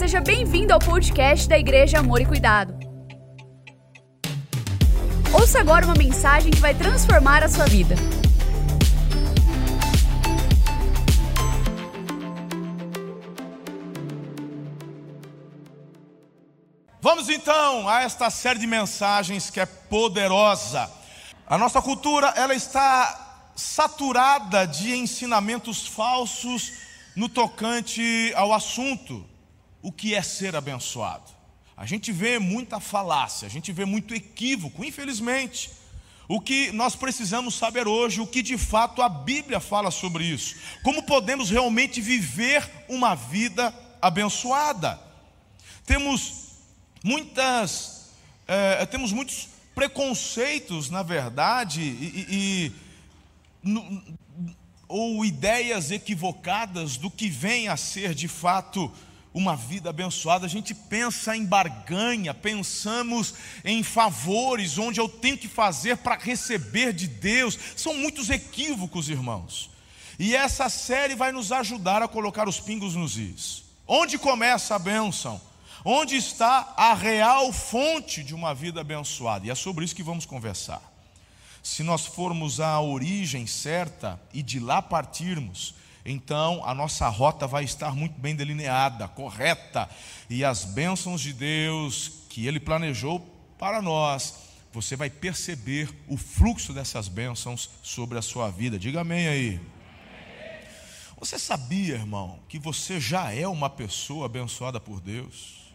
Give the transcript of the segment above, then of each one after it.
seja bem-vindo ao podcast da Igreja Amor e Cuidado. Ouça agora uma mensagem que vai transformar a sua vida. Vamos então a esta série de mensagens que é poderosa. A nossa cultura ela está saturada de ensinamentos falsos no tocante ao assunto, o que é ser abençoado. A gente vê muita falácia, a gente vê muito equívoco, infelizmente. O que nós precisamos saber hoje, o que de fato a Bíblia fala sobre isso. Como podemos realmente viver uma vida abençoada. Temos muitas, é, temos muitos preconceitos, na verdade, e, e, no, ou ideias equivocadas do que vem a ser de fato uma vida abençoada. A gente pensa em barganha, pensamos em favores, onde eu tenho que fazer para receber de Deus. São muitos equívocos, irmãos. E essa série vai nos ajudar a colocar os pingos nos is. Onde começa a bênção? Onde está a real fonte de uma vida abençoada? E é sobre isso que vamos conversar. Se nós formos à origem certa e de lá partirmos, então a nossa rota vai estar muito bem delineada, correta, e as bênçãos de Deus que Ele planejou para nós, você vai perceber o fluxo dessas bênçãos sobre a sua vida. Diga amém aí. Você sabia, irmão, que você já é uma pessoa abençoada por Deus?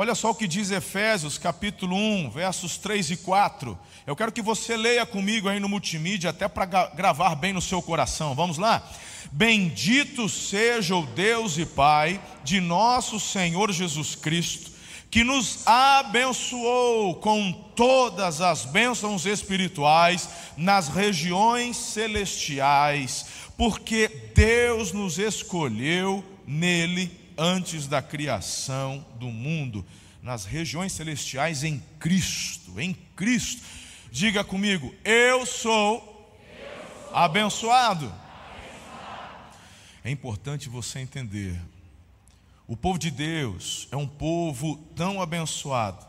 Olha só o que diz Efésios capítulo 1, versos 3 e 4. Eu quero que você leia comigo aí no multimídia, até para gravar bem no seu coração. Vamos lá? Bendito seja o Deus e Pai de nosso Senhor Jesus Cristo, que nos abençoou com todas as bênçãos espirituais nas regiões celestiais, porque Deus nos escolheu nele antes da criação do mundo, nas regiões celestiais em Cristo, em Cristo. Diga comigo, eu sou, abençoado. É importante você entender. O povo de Deus é um povo tão abençoado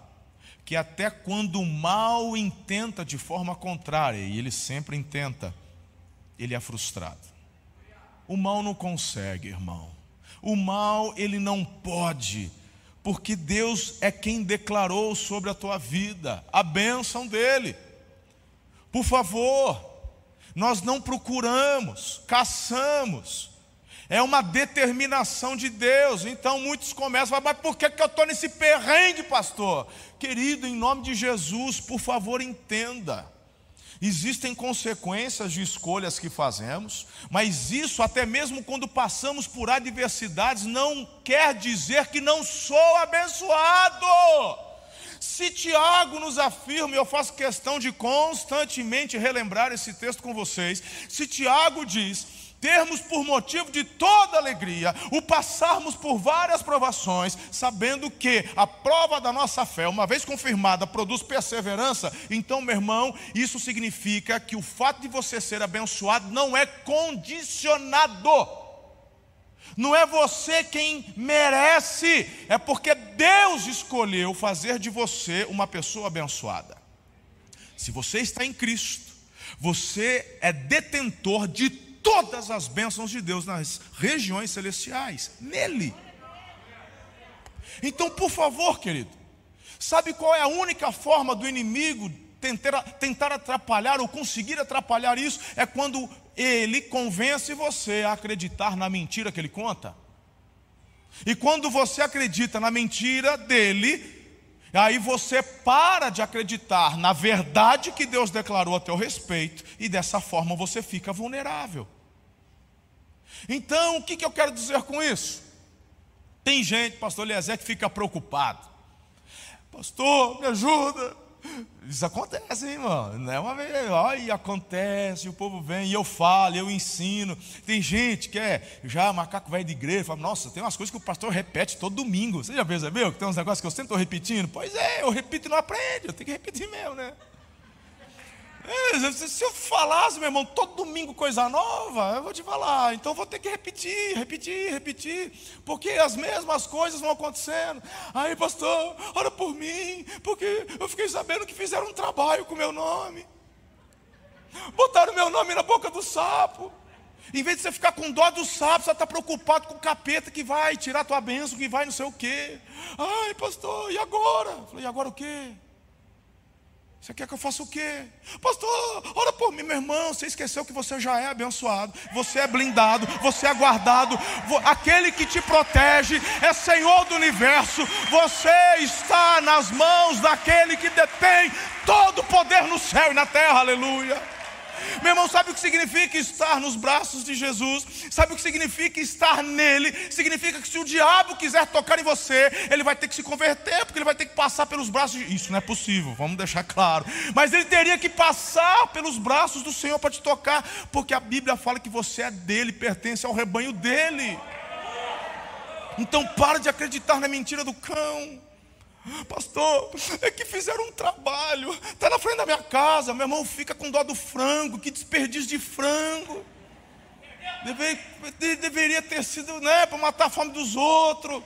que até quando o mal intenta de forma contrária, e ele sempre intenta, ele é frustrado. O mal não consegue, irmão. O mal ele não pode, porque Deus é quem declarou sobre a tua vida a bênção dele. Por favor, nós não procuramos, caçamos. É uma determinação de Deus. Então muitos começam a falar, mas por que, que eu estou nesse perrengue, pastor? Querido, em nome de Jesus, por favor, entenda. Existem consequências de escolhas que fazemos, mas isso, até mesmo quando passamos por adversidades, não quer dizer que não sou abençoado. Se Tiago nos afirma, e eu faço questão de constantemente relembrar esse texto com vocês, se Tiago diz termos por motivo de toda alegria o passarmos por várias provações, sabendo que a prova da nossa fé, uma vez confirmada, produz perseverança, então, meu irmão, isso significa que o fato de você ser abençoado não é condicionado. Não é você quem merece, é porque Deus escolheu fazer de você uma pessoa abençoada. Se você está em Cristo, você é detentor de todas as bênçãos de Deus nas regiões celestiais, nele. Então, por favor, querido, sabe qual é a única forma do inimigo tentar, tentar atrapalhar ou conseguir atrapalhar isso? É quando ele convence você a acreditar na mentira que ele conta. E quando você acredita na mentira dele, aí você para de acreditar na verdade que Deus declarou a teu respeito, e dessa forma você fica vulnerável. Então, o que, que eu quero dizer com isso? Tem gente, pastor Eliezer, que fica preocupado. Pastor, me ajuda. Isso acontece, hein, irmão. Não é uma vez, olha, acontece, o povo vem e eu falo, eu ensino. Tem gente que é já macaco velho de igreja, fala, nossa, tem umas coisas que o pastor repete todo domingo. Você já percebeu que tem uns negócios que eu sempre estou repetindo? Pois é, eu repito e não aprende, eu tenho que repetir mesmo, né? É, se eu falasse, meu irmão, todo domingo coisa nova, eu vou te falar. Então eu vou ter que repetir, repetir, repetir. Porque as mesmas coisas vão acontecendo. Aí, pastor, ora por mim. Porque eu fiquei sabendo que fizeram um trabalho com meu nome. Botaram meu nome na boca do sapo. Em vez de você ficar com dó do sapo, você está preocupado com o capeta que vai tirar tua bênção, que vai não sei o quê. Ai, pastor, e agora? Falei, e agora o quê? Você quer que eu faça o quê? Pastor, ora por mim, meu irmão. Você esqueceu que você já é abençoado, você é blindado, você é guardado. Aquele que te protege é Senhor do universo. Você está nas mãos daquele que detém todo o poder no céu e na terra. Aleluia. Meu irmão, sabe o que significa estar nos braços de Jesus? Sabe o que significa estar nele? Significa que se o diabo quiser tocar em você, ele vai ter que se converter, porque ele vai ter que passar pelos braços de... Isso não é possível, vamos deixar claro. Mas ele teria que passar pelos braços do Senhor para te tocar, porque a Bíblia fala que você é dele, pertence ao rebanho dele. Então para de acreditar na mentira do cão. Pastor, é que fizeram um trabalho, está na frente da minha casa, meu irmão fica com dó do frango, que desperdício de frango. Deve, deveria ter sido né, para matar a fome dos outros.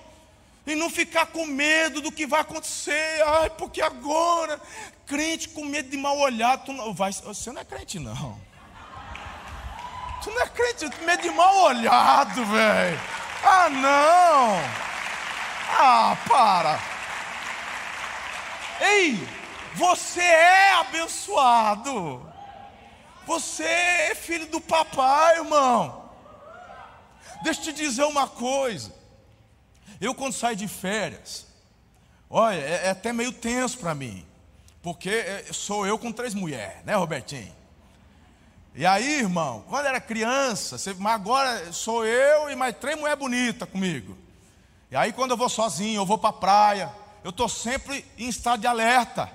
E não ficar com medo do que vai acontecer. Ai, porque agora, crente com medo de mal olhado, tu não, vai, você não é crente, não. Tu não é crente, medo de mal olhado, velho. Ah, não. Ah, para. Ei, você é abençoado. Você é filho do papai, irmão. Deixa eu te dizer uma coisa. Eu, quando saio de férias, olha, é, é até meio tenso para mim. Porque é, sou eu com três mulheres, né, Robertinho? E aí, irmão, quando era criança, você, mas agora sou eu e mais três mulheres bonitas comigo. E aí, quando eu vou sozinho, eu vou para a praia, eu estou sempre em estado de alerta.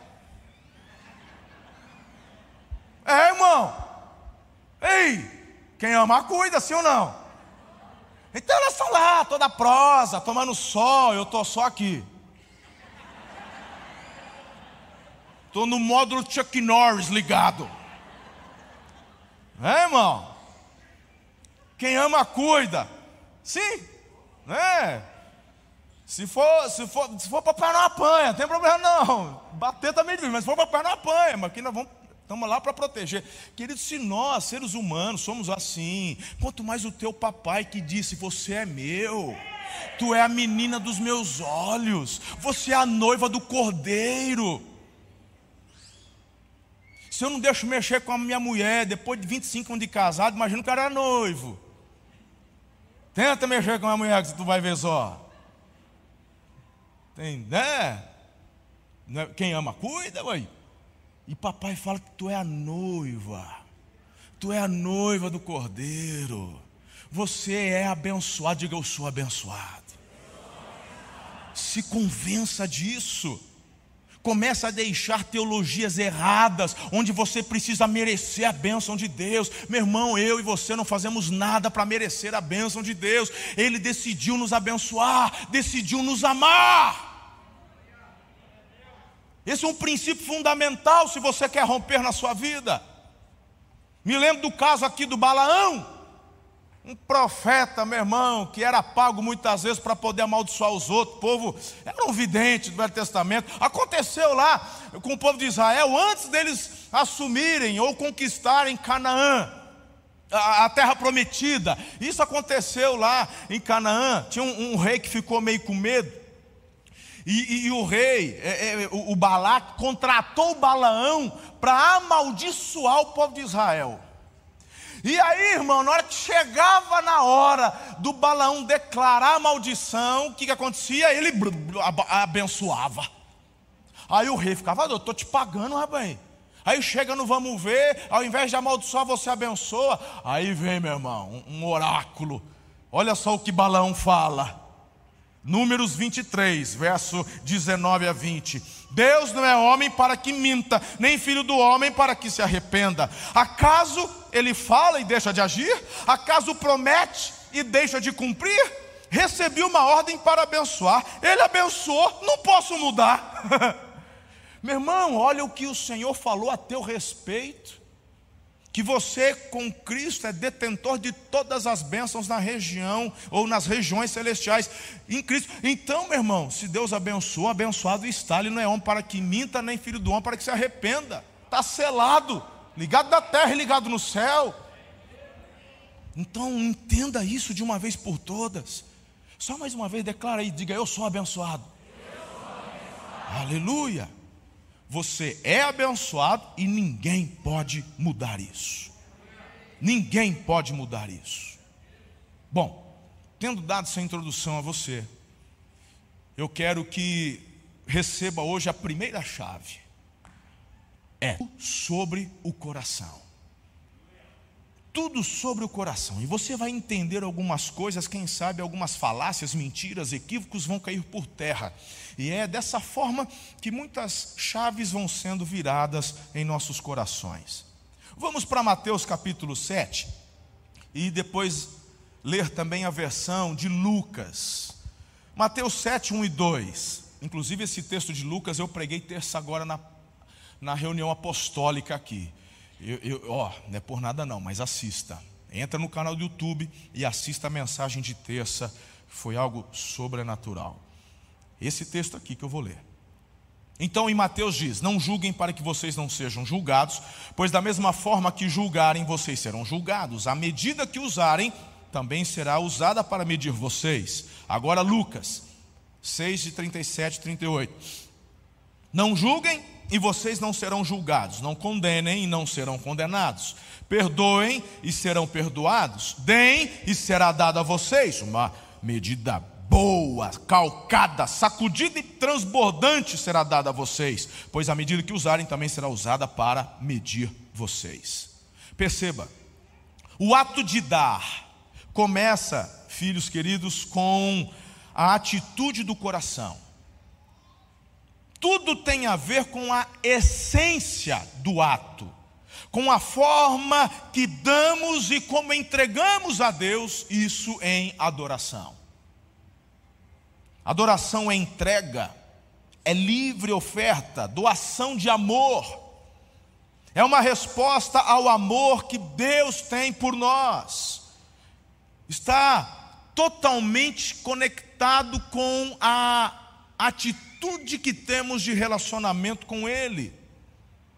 É, irmão. Ei, quem ama cuida, sim ou não? Então ela está lá, toda prosa, tomando sol, eu estou só aqui. Estou no módulo Chuck Norris ligado. É, irmão? Quem ama cuida. Sim, né? Se for, se for, se for papai não apanha, não tem problema não. Bater também é difícil, mas se for papai não apanha, mas aqui nós vamos, estamos lá para proteger. Querido, se nós, seres humanos, somos assim, quanto mais o teu papai que disse: Você é meu, tu é a menina dos meus olhos, você é a noiva do cordeiro. Se eu não deixo mexer com a minha mulher depois de 25 anos de casado, imagina o cara era noivo. Tenta mexer com a mulher que tu vai ver só. Tem, né? né? Quem ama, cuida, ué. E papai fala que tu é a noiva. Tu é a noiva do cordeiro. Você é abençoado. Diga, eu sou abençoado. Se convença disso. Começa a deixar teologias erradas, onde você precisa merecer a bênção de Deus. Meu irmão, eu e você não fazemos nada para merecer a bênção de Deus. Ele decidiu nos abençoar, decidiu nos amar. Esse é um princípio fundamental se você quer romper na sua vida. Me lembro do caso aqui do Balaão, um profeta, meu irmão, que era pago muitas vezes para poder amaldiçoar os outros. O povo era um vidente do Velho Testamento. Aconteceu lá com o povo de Israel, antes deles assumirem ou conquistarem Canaã, a, terra prometida. Isso aconteceu lá em Canaã. Tinha um, um rei que ficou meio com medo. E, e, e o rei, é, é, o, o Balac, contratou Balaão para amaldiçoar o povo de Israel. E aí, irmão, na hora que chegava na hora do Balaão declarar a maldição, o que, que acontecia? Ele abençoava. Aí o rei ficava, eu estou te pagando, rapaz. Aí chega no vamos ver, ao invés de amaldiçoar, você abençoa. Aí vem, meu irmão, um, um oráculo. Olha só o que Balaão fala. Números 23, verso 19 a 20. Deus não é homem para que minta, nem filho do homem para que se arrependa. Acaso ele fala e deixa de agir? Acaso promete e deixa de cumprir? Recebi uma ordem para abençoar, ele abençoou, não posso mudar. Meu irmão, olha o que o Senhor falou a teu respeito. Que você com Cristo é detentor de todas as bênçãos na região ou nas regiões celestiais em Cristo. Então, meu irmão, se Deus abençoa, abençoado está. Ele não é homem para que minta, nem filho do homem para que se arrependa. Está selado, ligado da terra e ligado no céu. Então, entenda isso de uma vez por todas. Só mais uma vez, declara aí, diga: Eu sou abençoado. Eu sou abençoado. Aleluia. Você é abençoado e ninguém pode mudar isso. Ninguém pode mudar isso. Bom, tendo dado essa introdução a você, eu quero que receba hoje a primeira chave. É sobre o coração. Tudo sobre o coração. E você vai entender algumas coisas, quem sabe algumas falácias, mentiras, equívocos vão cair por terra. E é dessa forma que muitas chaves vão sendo viradas em nossos corações. Vamos para Mateus capítulo 7 e depois ler também a versão de Lucas. Mateus 7, 1 e 2. Inclusive, esse texto de Lucas eu preguei terça agora na, na reunião apostólica aqui. Eu, eu, ó, não é por nada não, mas assista. Entra no canal do YouTube e assista a mensagem de terça. Foi algo sobrenatural. Esse texto aqui que eu vou ler. Então em Mateus diz: Não julguem para que vocês não sejam julgados, pois da mesma forma que julgarem, vocês serão julgados. A medida que usarem também será usada para medir vocês. Agora, Lucas 6, de 37 e 38. Não julguem e vocês não serão julgados. Não condenem e não serão condenados. Perdoem e serão perdoados. Deem e será dado a vocês uma medida boa, calcada, sacudida e transbordante será dada a vocês, pois a medida que usarem também será usada para medir vocês. Perceba, o ato de dar começa, filhos queridos, com a atitude do coração. Tudo tem a ver com a essência do ato, com a forma que damos e como entregamos a Deus isso em adoração. Adoração é entrega, é livre oferta, doação de amor. É uma resposta ao amor que Deus tem por nós. Está totalmente conectado com a atitude que temos de relacionamento com Ele.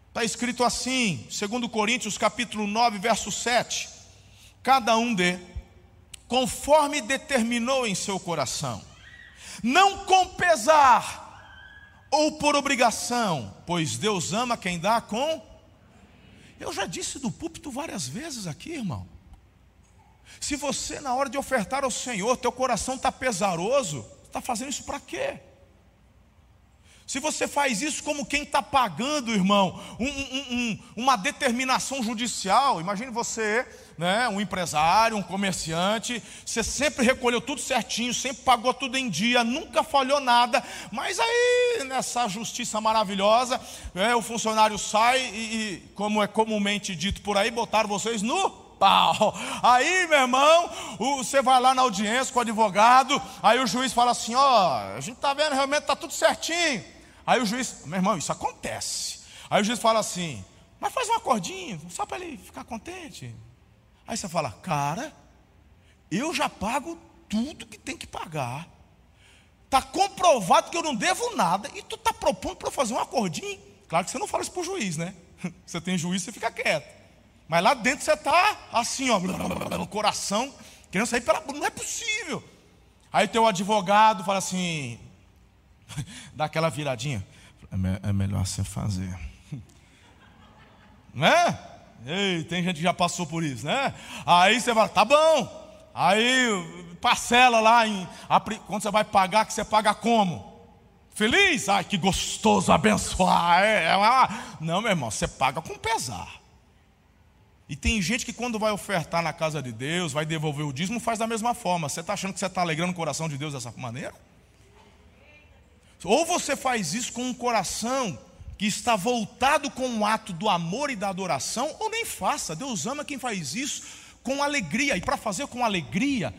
Está escrito assim, segundo Coríntios capítulo 9, verso 7. Cada um dê, conforme determinou em seu coração não com pesar ou por obrigação, pois Deus ama quem dá com. Eu já disse do púlpito várias vezes aqui, irmão. Se você, na hora de ofertar ao Senhor, teu coração está pesaroso, está fazendo isso para quê? Se você faz isso como quem está pagando, irmão, um, um, um, uma determinação judicial, imagine você, né, um empresário, um comerciante, você sempre recolheu tudo certinho, sempre pagou tudo em dia, nunca falhou nada, mas aí nessa justiça maravilhosa, é, o funcionário sai e, e, como é comumente dito por aí, botaram vocês no pau. Aí, meu irmão, você vai lá na audiência com o advogado, aí o juiz fala assim: ó, a gente está vendo, realmente está tudo certinho. Aí o juiz, meu irmão, isso acontece. Aí o juiz fala assim, mas faz um acordinho, só para ele ficar contente. Aí você fala, cara, eu já pago tudo que tem que pagar. Está comprovado que eu não devo nada e tu está propondo para eu fazer um acordinho. Claro que você não fala isso para o juiz, né? Você tem juiz, você fica quieto. Mas lá dentro você está assim, ó, no coração, querendo sair pela. Não é possível. Aí teu advogado fala assim: dá aquela viradinha. É, é melhor você fazer. Né? Ei, tem gente que já passou por isso, né? Aí você fala, tá bom. Aí parcela lá em. Quando você vai pagar, que você paga como? Feliz? Ai, que gostoso abençoar. É, é uma... Não, meu irmão, você paga com pesar. E tem gente que quando vai ofertar na casa de Deus, vai devolver o dízimo, faz da mesma forma. Você está achando que você está alegrando o coração de Deus dessa maneira? Ou você faz isso com um coração que está voltado com o ato do amor e da adoração, ou nem faça. Deus ama quem faz isso com alegria. E para fazer com alegria,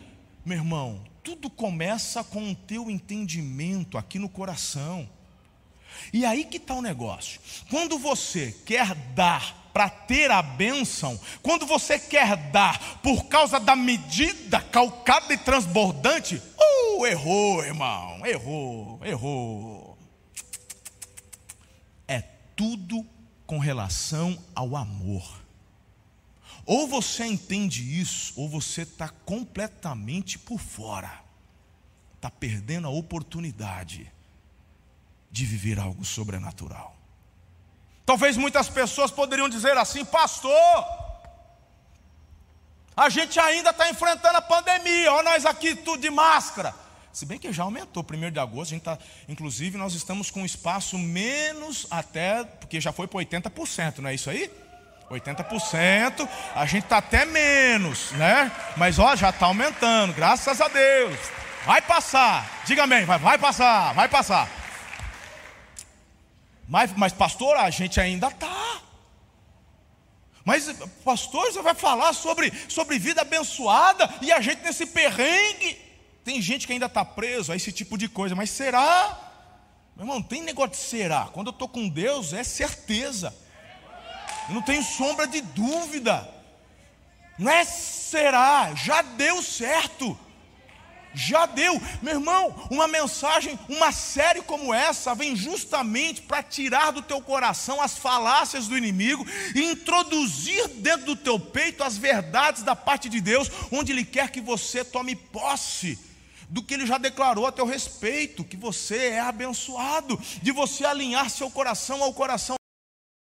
meu irmão, tudo começa com o teu entendimento aqui no coração. E aí que está o negócio. Quando você quer dar para ter a bênção, quando você quer dar por causa da medida calcada e transbordante, uh, errou, irmão, errou, errou. É tudo com relação ao amor. Ou você entende isso, ou você está completamente por fora, está perdendo a oportunidade de viver algo sobrenatural. Talvez muitas pessoas poderiam dizer assim, pastor, a gente ainda está enfrentando a pandemia, olha nós aqui tudo de máscara. Se bem que já aumentou, 1 de agosto, a gente tá, inclusive nós estamos com espaço menos até, porque já foi para 80%, não é isso aí? 80%, a gente está até menos, né? Mas ó, já está aumentando, graças a Deus. Vai passar, diga amém, vai, vai passar, vai passar. Mas, mas pastor, a gente ainda está. Mas, pastor, você vai falar sobre, sobre vida abençoada e a gente nesse perrengue. Tem gente que ainda está preso a esse tipo de coisa, mas será? Meu irmão, não tem negócio de será. Quando eu estou com Deus, é certeza. Eu não tenho sombra de dúvida. Não é será, já deu certo. Já deu, meu irmão, uma mensagem, uma série como essa vem justamente para tirar do teu coração as falácias do inimigo e introduzir dentro do teu peito as verdades da parte de Deus, onde Ele quer que você tome posse do que Ele já declarou a teu respeito, que você é abençoado, de você alinhar seu coração ao coração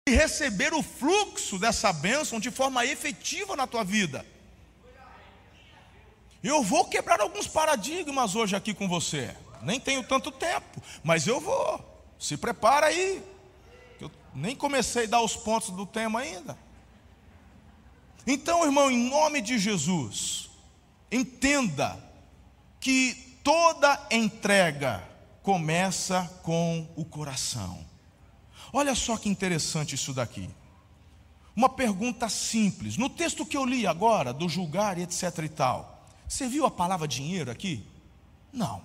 e receber o fluxo dessa bênção de forma efetiva na tua vida. Eu vou quebrar alguns paradigmas hoje aqui com você. Nem tenho tanto tempo, mas eu vou. Se prepara aí. Eu nem comecei a dar os pontos do tema ainda. Então, irmão, em nome de Jesus, entenda que toda entrega começa com o coração. Olha só que interessante isso daqui. Uma pergunta simples. No texto que eu li agora, do julgar e etc e tal, você viu a palavra dinheiro aqui? Não.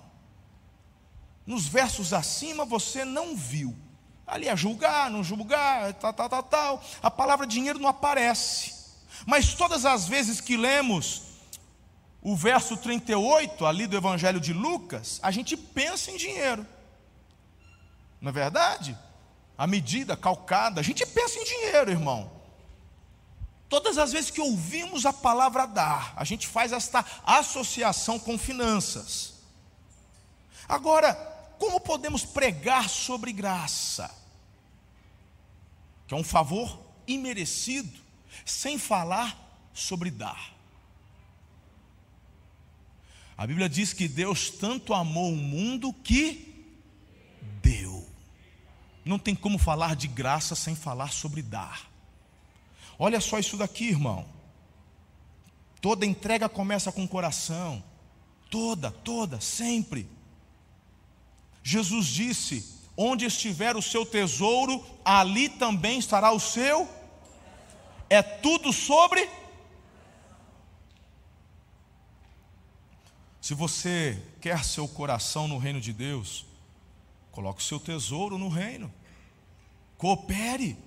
Nos versos acima você não viu. Ali é julgar, não julgar, tal, tal, tal, tal. A palavra dinheiro não aparece. Mas todas as vezes que lemos o verso 38 ali do Evangelho de Lucas, a gente pensa em dinheiro. Não é verdade? A medida calcada, a gente pensa em dinheiro, irmão. Todas as vezes que ouvimos a palavra dar, a gente faz esta associação com finanças. Agora, como podemos pregar sobre graça? Que é um favor imerecido, sem falar sobre dar. A Bíblia diz que Deus tanto amou o mundo que deu. Não tem como falar de graça sem falar sobre dar. Olha só isso daqui, irmão. Toda entrega começa com o coração. Toda, toda, sempre. Jesus disse: Onde estiver o seu tesouro, ali também estará o seu. É tudo sobre. Se você quer seu coração no reino de Deus, coloque o seu tesouro no reino. Coopere.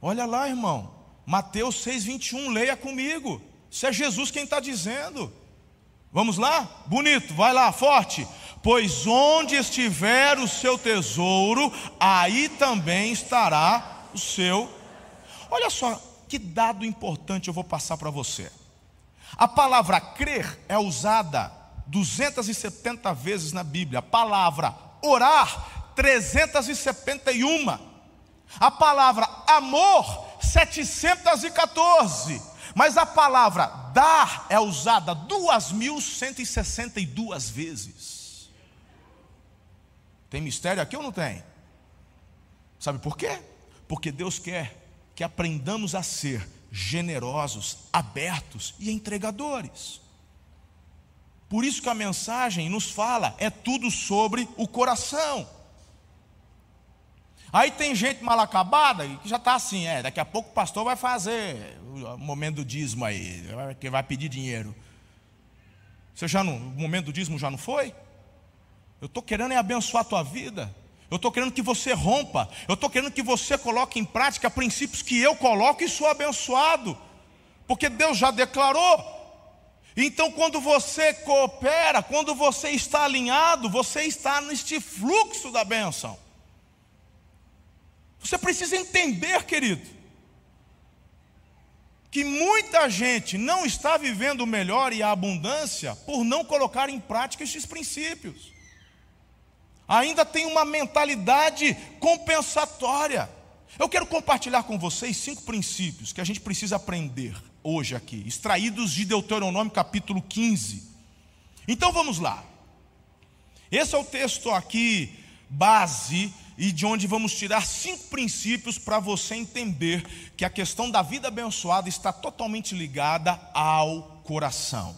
Olha lá, irmão. Mateus 6,21, leia comigo. Isso é Jesus quem está dizendo. Vamos lá? Bonito, vai lá, forte. Pois onde estiver o seu tesouro, aí também estará o seu. Olha só que dado importante eu vou passar para você. A palavra crer é usada 270 vezes na Bíblia. A palavra orar, 371. A palavra amor, 714. Mas a palavra dar é usada 2.162 vezes. Tem mistério aqui ou não tem? Sabe por quê? Porque Deus quer que aprendamos a ser generosos, abertos e entregadores. Por isso que a mensagem nos fala, é tudo sobre o coração. Aí tem gente mal acabada que já está assim, é, daqui a pouco o pastor vai fazer o momento do dízimo aí, que vai pedir dinheiro. Você já não, o momento do dízimo já não foi? Eu estou querendo é abençoar a tua vida. Eu estou querendo que você rompa. Eu estou querendo que você coloque em prática princípios que eu coloco e sou abençoado. Porque Deus já declarou. Então, quando você coopera, quando você está alinhado, você está neste fluxo da bênção. Você precisa entender, querido, que muita gente não está vivendo o melhor e a abundância por não colocar em prática estes princípios. Ainda tem uma mentalidade compensatória. Eu quero compartilhar com vocês cinco princípios que a gente precisa aprender hoje aqui, extraídos de Deuteronômio capítulo 15. Então vamos lá. Esse é o texto aqui, base, e de onde vamos tirar cinco princípios para você entender que a questão da vida abençoada está totalmente ligada ao coração.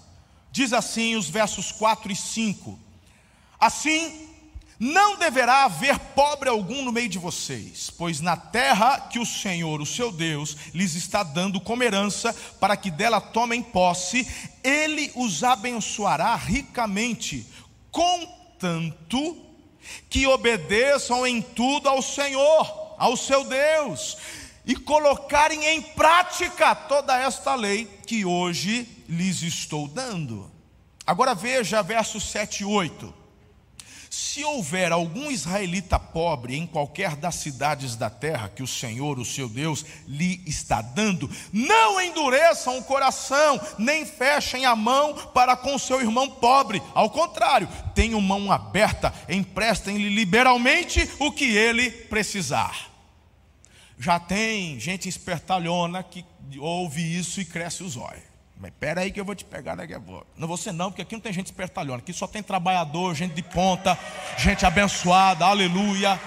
Diz assim os versos 4 e 5: Assim, não deverá haver pobre algum no meio de vocês, pois na terra que o Senhor, o seu Deus, lhes está dando como herança, para que dela tomem posse, ele os abençoará ricamente, contanto que obedeçam em tudo ao Senhor, ao seu Deus, e colocarem em prática toda esta lei que hoje lhes estou dando. Agora veja versos 7 e 8. Se houver algum israelita pobre em qualquer das cidades da terra que o Senhor, o seu Deus, lhe está dando, não endureçam o coração, nem fechem a mão para com seu irmão pobre. Ao contrário, tenham mão aberta, emprestem-lhe liberalmente o que ele precisar. Já tem gente espertalhona que ouve isso e cresce os olhos. Mas espera aí que eu vou te pegar daqui a pouco. Não você não, porque aqui não tem gente espertalhona. Aqui só tem trabalhador, gente de ponta, gente abençoada. Aleluia.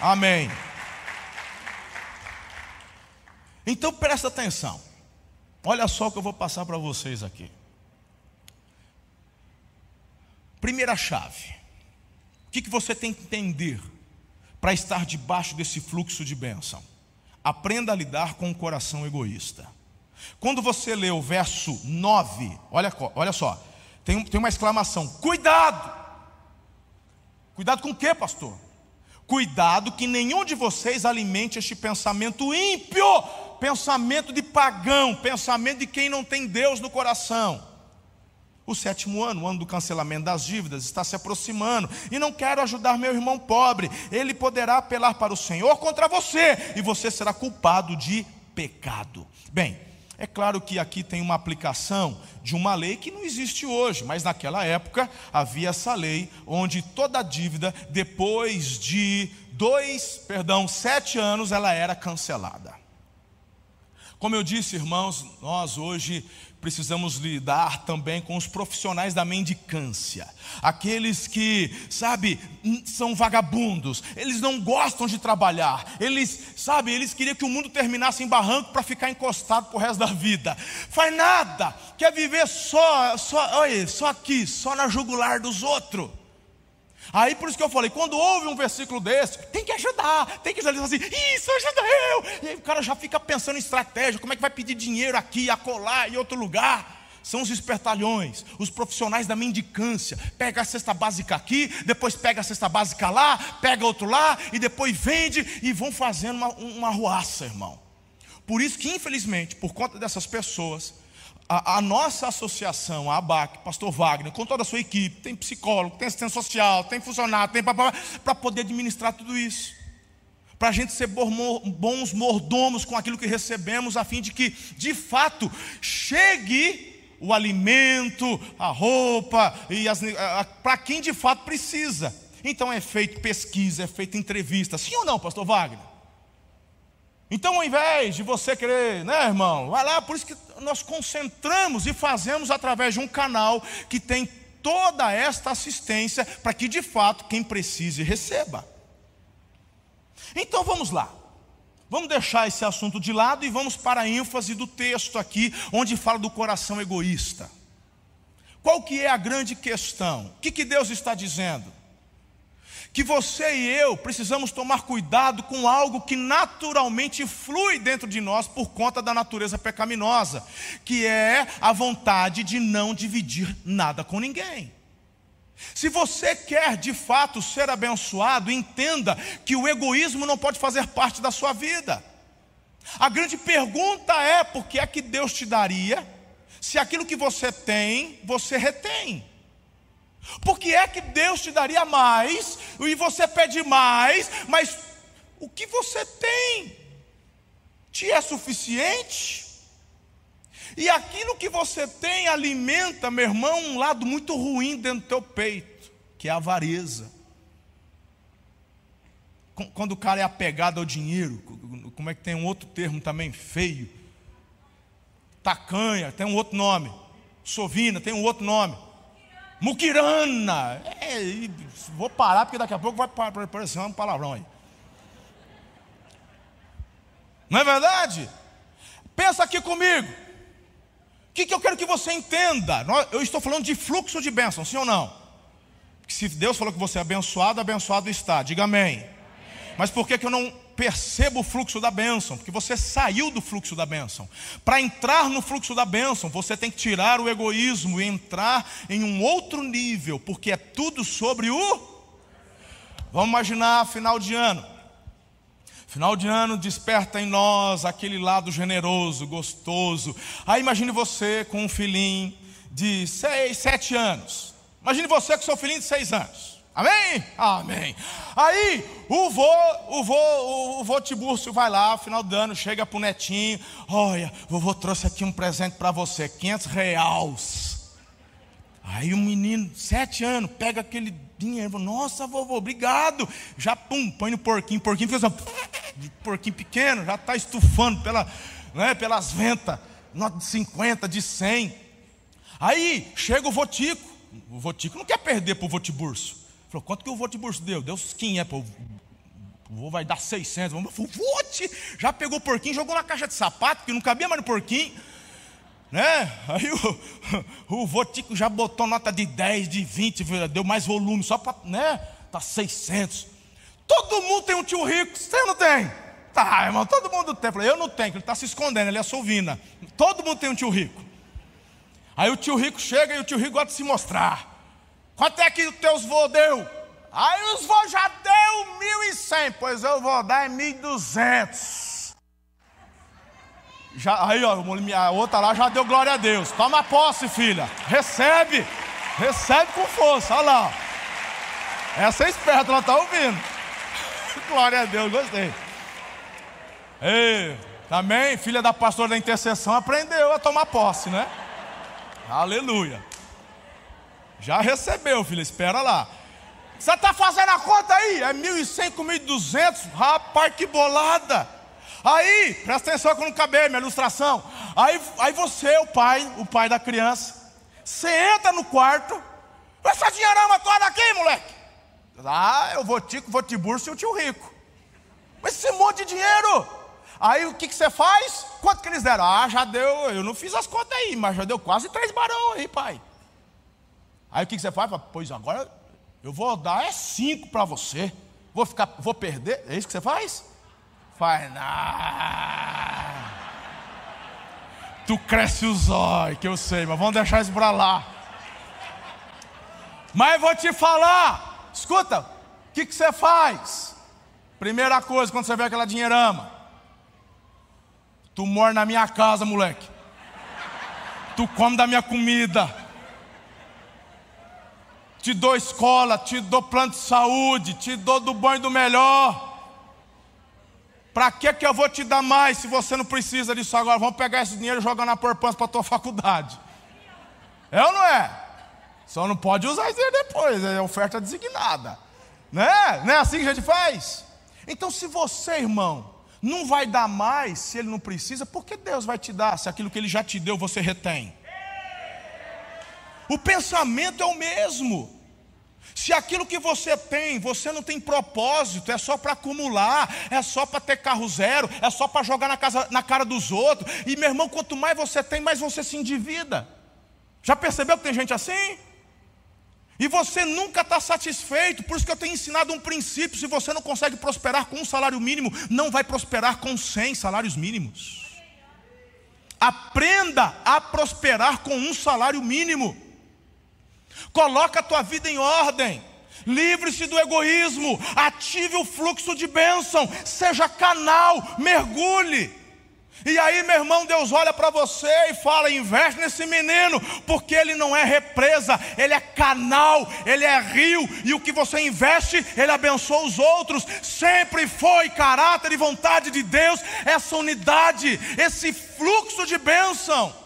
Amém. Então presta atenção. Olha só o que eu vou passar para vocês aqui. Primeira chave. O que, que você tem que entender para estar debaixo desse fluxo de bênção? Aprenda a lidar com o coração egoísta. Quando você lê o verso 9, olha, olha só, tem, tem uma exclamação: cuidado! Cuidado com o que, pastor? Cuidado que nenhum de vocês alimente este pensamento ímpio, pensamento de pagão, pensamento de quem não tem Deus no coração. O sétimo ano, o ano do cancelamento das dívidas, está se aproximando e não quero ajudar meu irmão pobre. Ele poderá apelar para o Senhor contra você e você será culpado de pecado. Bem, é claro que aqui tem uma aplicação de uma lei que não existe hoje, mas naquela época havia essa lei onde toda dívida, depois de dois, perdão, sete anos, ela era cancelada. Como eu disse, irmãos, nós hoje precisamos lidar também com os profissionais da mendicância, aqueles que, sabe, são vagabundos, eles não gostam de trabalhar, eles, sabe, eles queriam que o mundo terminasse em barranco para ficar encostado pro resto da vida. Faz nada, quer viver só, só, olha, só aqui, só na jugular dos outros. Aí por isso que eu falei, quando houve um versículo desse, tem que ajudar, tem que ajudar, assim, isso ajuda eu. E aí o cara já fica pensando em estratégia, como é que vai pedir dinheiro aqui, acolá, em outro lugar. São os espertalhões, os profissionais da mendicância. Pega a cesta básica aqui, depois pega a cesta básica lá, pega outro lá, e depois vende e vão fazendo uma, uma arruaça, irmão. Por isso que, infelizmente, por conta dessas pessoas, a, a, nossa associação, a ABAC, Pastor Wagner, com toda a sua equipe, tem psicólogo, tem assistente social, tem funcionário, tem para poder administrar tudo isso. Para a gente ser bons mordomos com aquilo que recebemos, a fim de que, de fato, chegue o alimento, a roupa, e para quem de fato precisa. Então é feito pesquisa, é feita entrevista, sim ou não, Pastor Wagner? Então, ao invés de você querer, né, irmão, vai lá, por isso que nós concentramos e fazemos através de um canal que tem toda esta assistência para que de fato quem precise receba. Então vamos lá. Vamos deixar esse assunto de lado e vamos para a ênfase do texto aqui, onde fala do coração egoísta. Qual que é a grande questão? O que, que Deus está dizendo? Que você e eu precisamos tomar cuidado com algo que naturalmente flui dentro de nós por conta da natureza pecaminosa, que é a vontade de não dividir nada com ninguém. Se você quer de fato ser abençoado, entenda que o egoísmo não pode fazer parte da sua vida. A grande pergunta é: por que é que Deus te daria, se aquilo que você tem, você retém? Por que é que Deus te daria mais e você pede mais, mas o que você tem te é suficiente? E aquilo que você tem alimenta, meu irmão, um lado muito ruim dentro do teu peito, que é a avareza. Quando o cara é apegado ao dinheiro, como é que tem um outro termo também feio? Tacanha, tem um outro nome. Sovina, tem um outro nome. Muquirana. É, vou parar porque daqui a pouco vai aparecer um palavrão aí. Não é verdade? Pensa aqui comigo. O que, que eu quero que você entenda? Eu estou falando de fluxo de bênção, sim ou não? Se Deus falou que você é abençoado, abençoado está. Diga amém. Mas por que, que eu não percebo o fluxo da bênção? Porque você saiu do fluxo da bênção. Para entrar no fluxo da bênção, você tem que tirar o egoísmo e entrar em um outro nível, porque é tudo sobre o. Vamos imaginar final de ano. Final de ano desperta em nós aquele lado generoso, gostoso. Aí imagine você com um filhinho de seis, sete anos. Imagine você com seu filhinho de seis anos. Amém? Amém. Aí o vô, o vô, o vô Tibúrcio vai lá, final do ano, chega pro netinho, olha, vovô trouxe aqui um presente para você, 500 reais. Aí o menino, sete anos, pega aquele dinheiro, nossa vovô, obrigado. Já pum, põe no porquinho, porquinho fez um porquinho pequeno, já está estufando pela, né, pelas ventas, nota de 50, de 100. Aí chega o votico, o votico não quer perder pro votiburso. Falou, quanto que o Vote deu? Deu 500. Pô, o vô vai dar 600. Vamos, Vote! Já pegou o porquinho, jogou na caixa de sapato, que não cabia mais no porquinho. Né? Aí o, o Votico já botou nota de 10, de 20, deu mais volume, só para, né? Tá 600. Todo mundo tem um tio rico, você não tem? Tá, irmão, todo mundo tem. Falei, eu não tenho, ele está se escondendo, ele é sovina. Todo mundo tem um tio rico. Aí o tio rico chega e o tio rico gosta de se mostrar. Quanto é que os teus vô deu? Aí os vô já deu mil e cem, pois eu vou dar mil e duzentos. Já, aí, ó, a outra lá já deu glória a Deus. Toma posse, filha. Recebe. Recebe com força. Olha lá. Essa é esperta, ela está ouvindo. glória a Deus, gostei. Ei, também, filha da pastora da intercessão, aprendeu a tomar posse, né? Aleluia. Já recebeu, filho, espera lá. Você está fazendo a conta aí? É 1.100 com 1.200? Rapaz, que bolada. Aí, presta atenção não acabei minha ilustração. Aí, aí você, o pai, o pai da criança, você entra no quarto, essa dinheirama toda aqui, moleque. Ah, eu vou tico, vou tiburcio e o tio rico. Mas esse monte de dinheiro. Aí o que, que você faz? Quanto que eles deram? Ah, já deu, eu não fiz as contas aí, mas já deu quase três barão aí, pai. Aí o que você faz? Pois agora eu vou dar é cinco para você. Vou ficar, vou perder. É isso que você faz? Faz nada. Tu cresce os olhos, que eu sei, mas vamos deixar isso para lá. Mas vou te falar. Escuta, o que, que você faz? Primeira coisa, quando você vê aquela dinheirama. Tu mora na minha casa, moleque. Tu come da minha comida te dou escola, te dou plano de saúde, te dou do bom e do melhor. Para que que eu vou te dar mais se você não precisa disso agora? Vamos pegar esse dinheiro e jogar na poupança para tua faculdade. É ou não é? Só não pode usar isso depois, é oferta designada. Né? Não é assim que a gente faz? Então, se você, irmão, não vai dar mais se ele não precisa, por que Deus vai te dar se aquilo que ele já te deu você retém? O pensamento é o mesmo. Se aquilo que você tem, você não tem propósito, é só para acumular, é só para ter carro zero, é só para jogar na, casa, na cara dos outros. E meu irmão, quanto mais você tem, mais você se endivida. Já percebeu que tem gente assim? E você nunca está satisfeito, por isso que eu tenho ensinado um princípio: se você não consegue prosperar com um salário mínimo, não vai prosperar com 100 salários mínimos. Aprenda a prosperar com um salário mínimo. Coloca a tua vida em ordem. Livre-se do egoísmo, ative o fluxo de bênção, seja canal, mergulhe. E aí, meu irmão, Deus olha para você e fala: investe nesse menino, porque ele não é represa, ele é canal, ele é rio, e o que você investe, ele abençoa os outros. Sempre foi caráter e vontade de Deus, essa unidade, esse fluxo de bênção.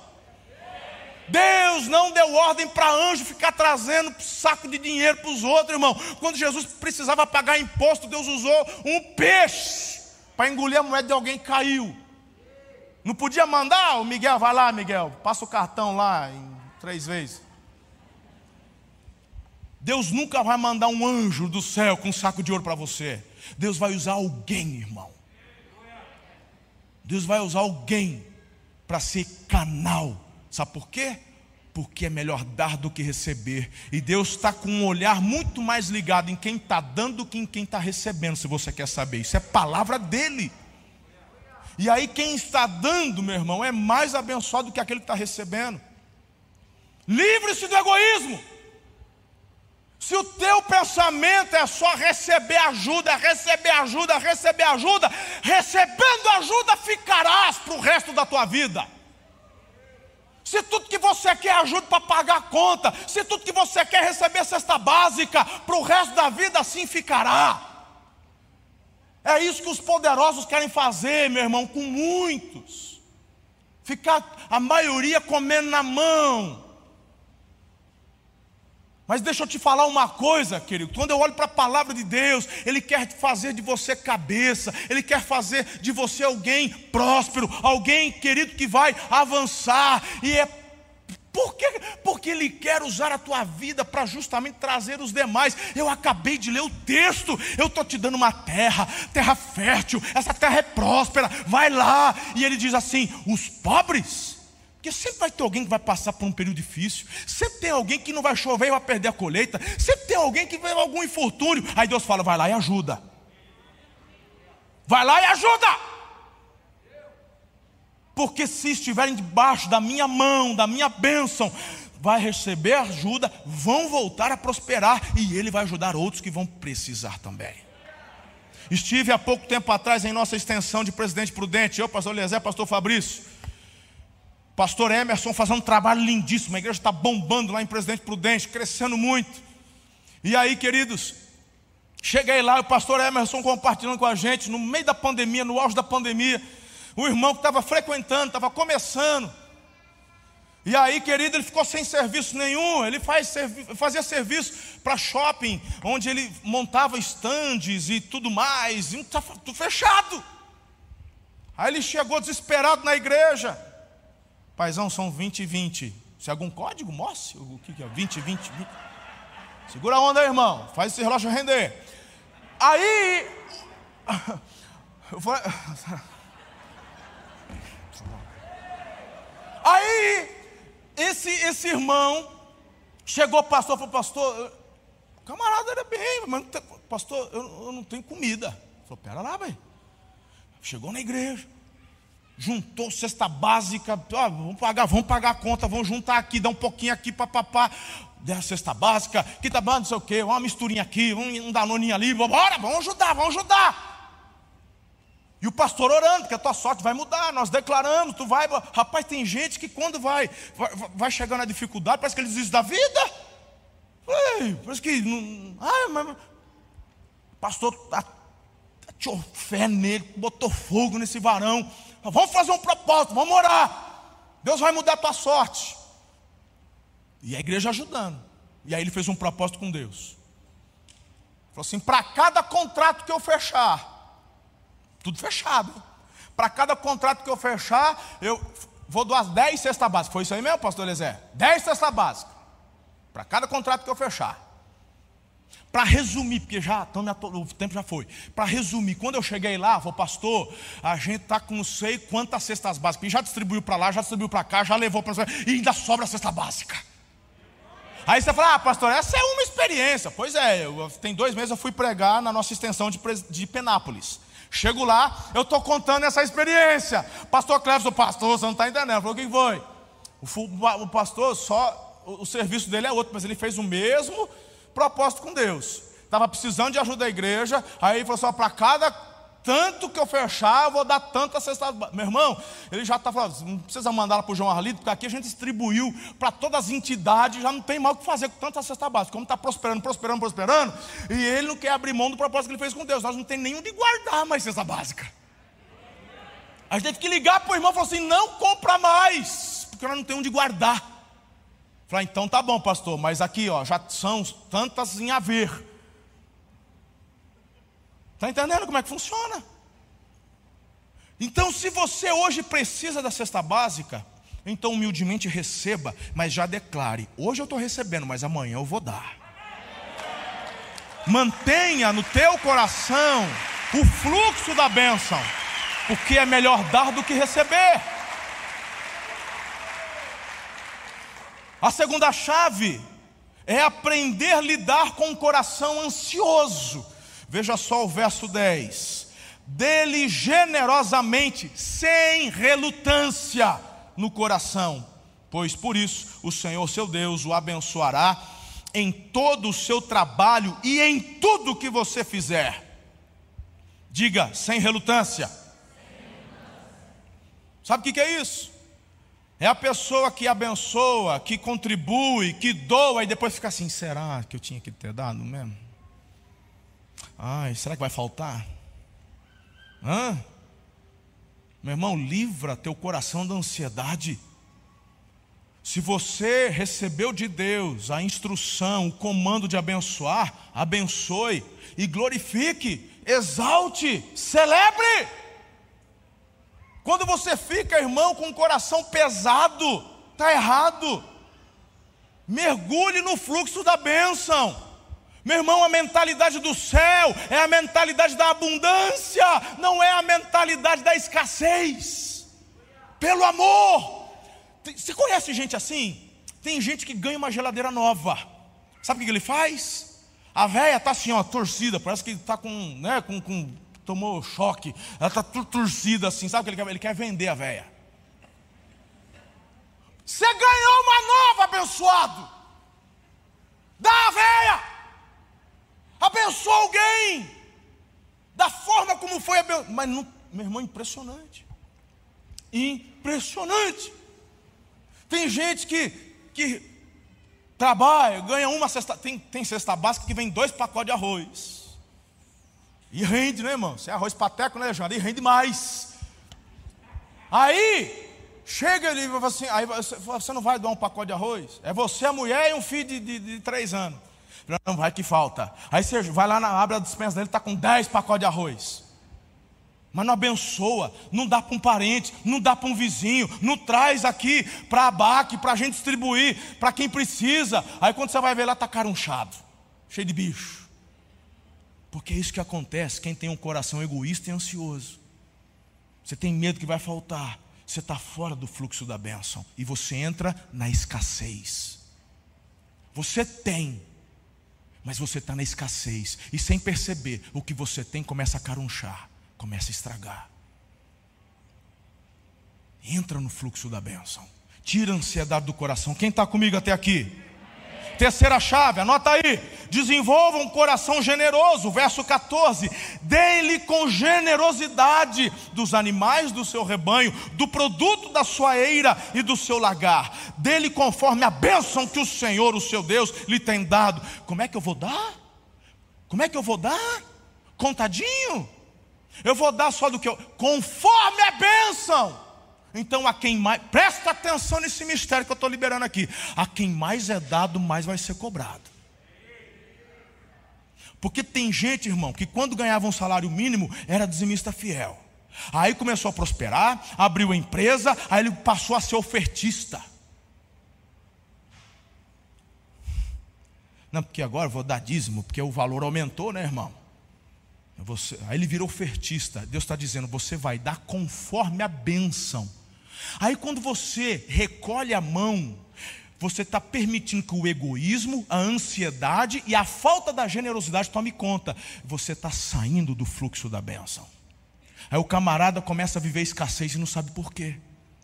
Deus não deu ordem para anjo ficar trazendo saco de dinheiro para os outros, irmão. Quando Jesus precisava pagar imposto, Deus usou um peixe para engolir a moeda de alguém que caiu. Não podia mandar o Miguel, vai lá, Miguel, passa o cartão lá em três vezes. Deus nunca vai mandar um anjo do céu com um saco de ouro para você. Deus vai usar alguém, irmão. Deus vai usar alguém para ser canal. Sabe por quê? Porque é melhor dar do que receber. E Deus está com um olhar muito mais ligado em quem está dando do que em quem está recebendo, se você quer saber. Isso é palavra dele. E aí, quem está dando, meu irmão, é mais abençoado do que aquele que está recebendo. Livre-se do egoísmo. Se o teu pensamento é só receber ajuda, receber ajuda, receber ajuda, recebendo ajuda ficarás para o resto da tua vida. Se tudo que você quer é ajuda para pagar a conta, se tudo que você quer é receber cesta básica, para o resto da vida assim ficará. É isso que os poderosos querem fazer, meu irmão, com muitos. Ficar a maioria comendo na mão. Mas deixa eu te falar uma coisa, querido. Quando eu olho para a palavra de Deus, Ele quer fazer de você cabeça, Ele quer fazer de você alguém próspero, alguém, querido, que vai avançar. E é por quê? Porque Ele quer usar a tua vida para justamente trazer os demais. Eu acabei de ler o texto. Eu estou te dando uma terra, terra fértil. Essa terra é próspera. Vai lá. E Ele diz assim: os pobres. Porque sempre vai ter alguém que vai passar por um período difícil. Sempre tem alguém que não vai chover e vai perder a colheita. Sempre tem alguém que vai algum infortúnio. Aí Deus fala: vai lá e ajuda. Vai lá e ajuda porque se estiverem debaixo da minha mão, da minha bênção, vai receber ajuda, vão voltar a prosperar e ele vai ajudar outros que vão precisar também. Estive há pouco tempo atrás em nossa extensão de presidente prudente, eu, pastor Eliezer, pastor Fabrício, pastor Emerson fazendo um trabalho lindíssimo, a igreja está bombando lá em Presidente Prudente, crescendo muito. E aí, queridos, cheguei lá, o pastor Emerson compartilhando com a gente, no meio da pandemia, no auge da pandemia, o irmão que estava frequentando, estava começando. E aí, querido, ele ficou sem serviço nenhum. Ele faz, fazia serviço para shopping, onde ele montava estandes e tudo mais. E tá tudo fechado. Aí ele chegou desesperado na igreja. Paizão, são 20 e 20. Se algum código, mostre o que, é 20, 20, 20. Segura a onda aí, irmão. Faz esse relógio render. Aí. Eu falei. Aí, esse, esse irmão chegou, pastor, falou, pastor, camarada era bem, mas pastor, eu, eu não tenho comida. Falou, pera lá, velho. Chegou na igreja, juntou cesta básica, ó, vamos pagar, vamos pagar a conta, vamos juntar aqui, dar um pouquinho aqui para der a cesta básica, que tá bom, não sei o quê, uma misturinha aqui, um, um danoninho ali, bora, vamos ajudar, vamos ajudar. E o pastor orando, que a tua sorte vai mudar, nós declaramos, tu vai. Rapaz, tem gente que quando vai, vai, vai chegando na dificuldade, parece que ele desiste da vida. Ei, parece que. Não, ai, mas, pastor tirou fé nele, botou fogo nesse varão. Vamos fazer um propósito, vamos orar. Deus vai mudar a tua sorte. E a igreja ajudando. E aí ele fez um propósito com Deus. Falou assim: para cada contrato que eu fechar, tudo fechado. Para cada contrato que eu fechar, eu vou doar 10 cestas básicas. Foi isso aí mesmo, pastor Eliezer? 10 cestas básicas. Para cada contrato que eu fechar. Para resumir, porque já o tempo já foi. Para resumir, quando eu cheguei lá, falou, pastor, a gente está com não sei quantas cestas básicas. Já distribuiu para lá, já distribuiu para cá, já levou para e ainda sobra a cesta básica. Aí você fala, ah, pastor, essa é uma experiência. Pois é, eu, tem dois meses eu fui pregar na nossa extensão de, de Penápolis. Chego lá, eu estou contando essa experiência. Pastor Cleves, pastor, você não está entendendo. Falou, o que foi? O, o pastor só o serviço dele é outro, mas ele fez o mesmo propósito com Deus. Estava precisando de ajuda da igreja, aí ele falou assim: para cada tanto que eu fechar, eu vou dar tanta cesta Meu irmão, ele já está falando, não precisa mandar para o João Arlito, porque aqui a gente distribuiu para todas as entidades, já não tem mal o que fazer com tanta cesta básica. Como está prosperando, prosperando, prosperando, e ele não quer abrir mão do propósito que ele fez com Deus. Nós não tem nenhum de guardar mais cesta básica. A gente teve que ligar para o irmão e falar assim: não compra mais, porque nós não temos onde guardar. Falar, então tá bom, pastor, mas aqui ó, já são tantas em haver. Está entendendo como é que funciona? Então, se você hoje precisa da cesta básica, então humildemente receba, mas já declare: hoje eu estou recebendo, mas amanhã eu vou dar. Mantenha no teu coração o fluxo da bênção, porque é melhor dar do que receber. A segunda chave é aprender a lidar com um coração ansioso. Veja só o verso 10. Dele generosamente, sem relutância no coração, pois por isso o Senhor seu Deus o abençoará em todo o seu trabalho e em tudo que você fizer. Diga, sem relutância. Sabe o que é isso? É a pessoa que abençoa, que contribui, que doa e depois fica assim: será que eu tinha que ter dado mesmo? Ai, será que vai faltar? Hã? Meu irmão, livra teu coração da ansiedade. Se você recebeu de Deus a instrução, o comando de abençoar, abençoe e glorifique, exalte, celebre. Quando você fica, irmão, com o coração pesado, está errado. Mergulhe no fluxo da bênção. Meu irmão, a mentalidade do céu é a mentalidade da abundância, não é a mentalidade da escassez. Pelo amor. Você conhece gente assim? Tem gente que ganha uma geladeira nova. Sabe o que ele faz? A velha está assim, ó, torcida, parece que está com, né, com, com tomou choque, ela está torcida assim, sabe o que ele quer? Ele quer vender a véia. Você ganhou uma nova, abençoado. Dá a véia. Abençoa alguém. Da forma como foi abençoado. Mas, não, meu irmão, impressionante. Impressionante. Tem gente que, que trabalha, ganha uma cesta. Tem, tem cesta básica que vem dois pacotes de arroz. E rende, né, irmão? Você é arroz pateco, né, Jana? E rende mais. Aí, chega ele e fala assim: aí você não vai dar um pacote de arroz? É você, a mulher e um filho de, de, de três anos. Não, vai que falta. Aí você vai lá na abre a dispensa dele, está com dez pacotes de arroz. Mas não abençoa, não dá para um parente, não dá para um vizinho, não traz aqui para a BAC, para a gente distribuir, para quem precisa. Aí quando você vai ver lá, está carunchado, cheio de bicho. Porque é isso que acontece quem tem um coração egoísta e ansioso. Você tem medo que vai faltar. Você está fora do fluxo da bênção. E você entra na escassez. Você tem, mas você está na escassez. E sem perceber, o que você tem começa a carunchar, começa a estragar. Entra no fluxo da bênção. Tira a ansiedade do coração. Quem está comigo até aqui? Terceira chave, anota aí. Desenvolva um coração generoso, verso 14. Dê-lhe com generosidade dos animais do seu rebanho, do produto da sua eira e do seu lagar. Dê-lhe conforme a bênção que o Senhor, o seu Deus, lhe tem dado. Como é que eu vou dar? Como é que eu vou dar? Contadinho? Eu vou dar só do que eu. Conforme a bênção. Então, a quem mais, presta atenção nesse mistério que eu estou liberando aqui: a quem mais é dado, mais vai ser cobrado. Porque tem gente, irmão, que quando ganhava um salário mínimo era dizimista fiel. Aí começou a prosperar, abriu a empresa, aí ele passou a ser ofertista. Não, porque agora eu vou dar dízimo, porque o valor aumentou, né, irmão? Você, aí ele virou ofertista. Deus está dizendo: você vai dar conforme a bênção. Aí quando você recolhe a mão, você está permitindo que o egoísmo, a ansiedade e a falta da generosidade tome conta. Você está saindo do fluxo da bênção. Aí o camarada começa a viver escassez e não sabe por quê.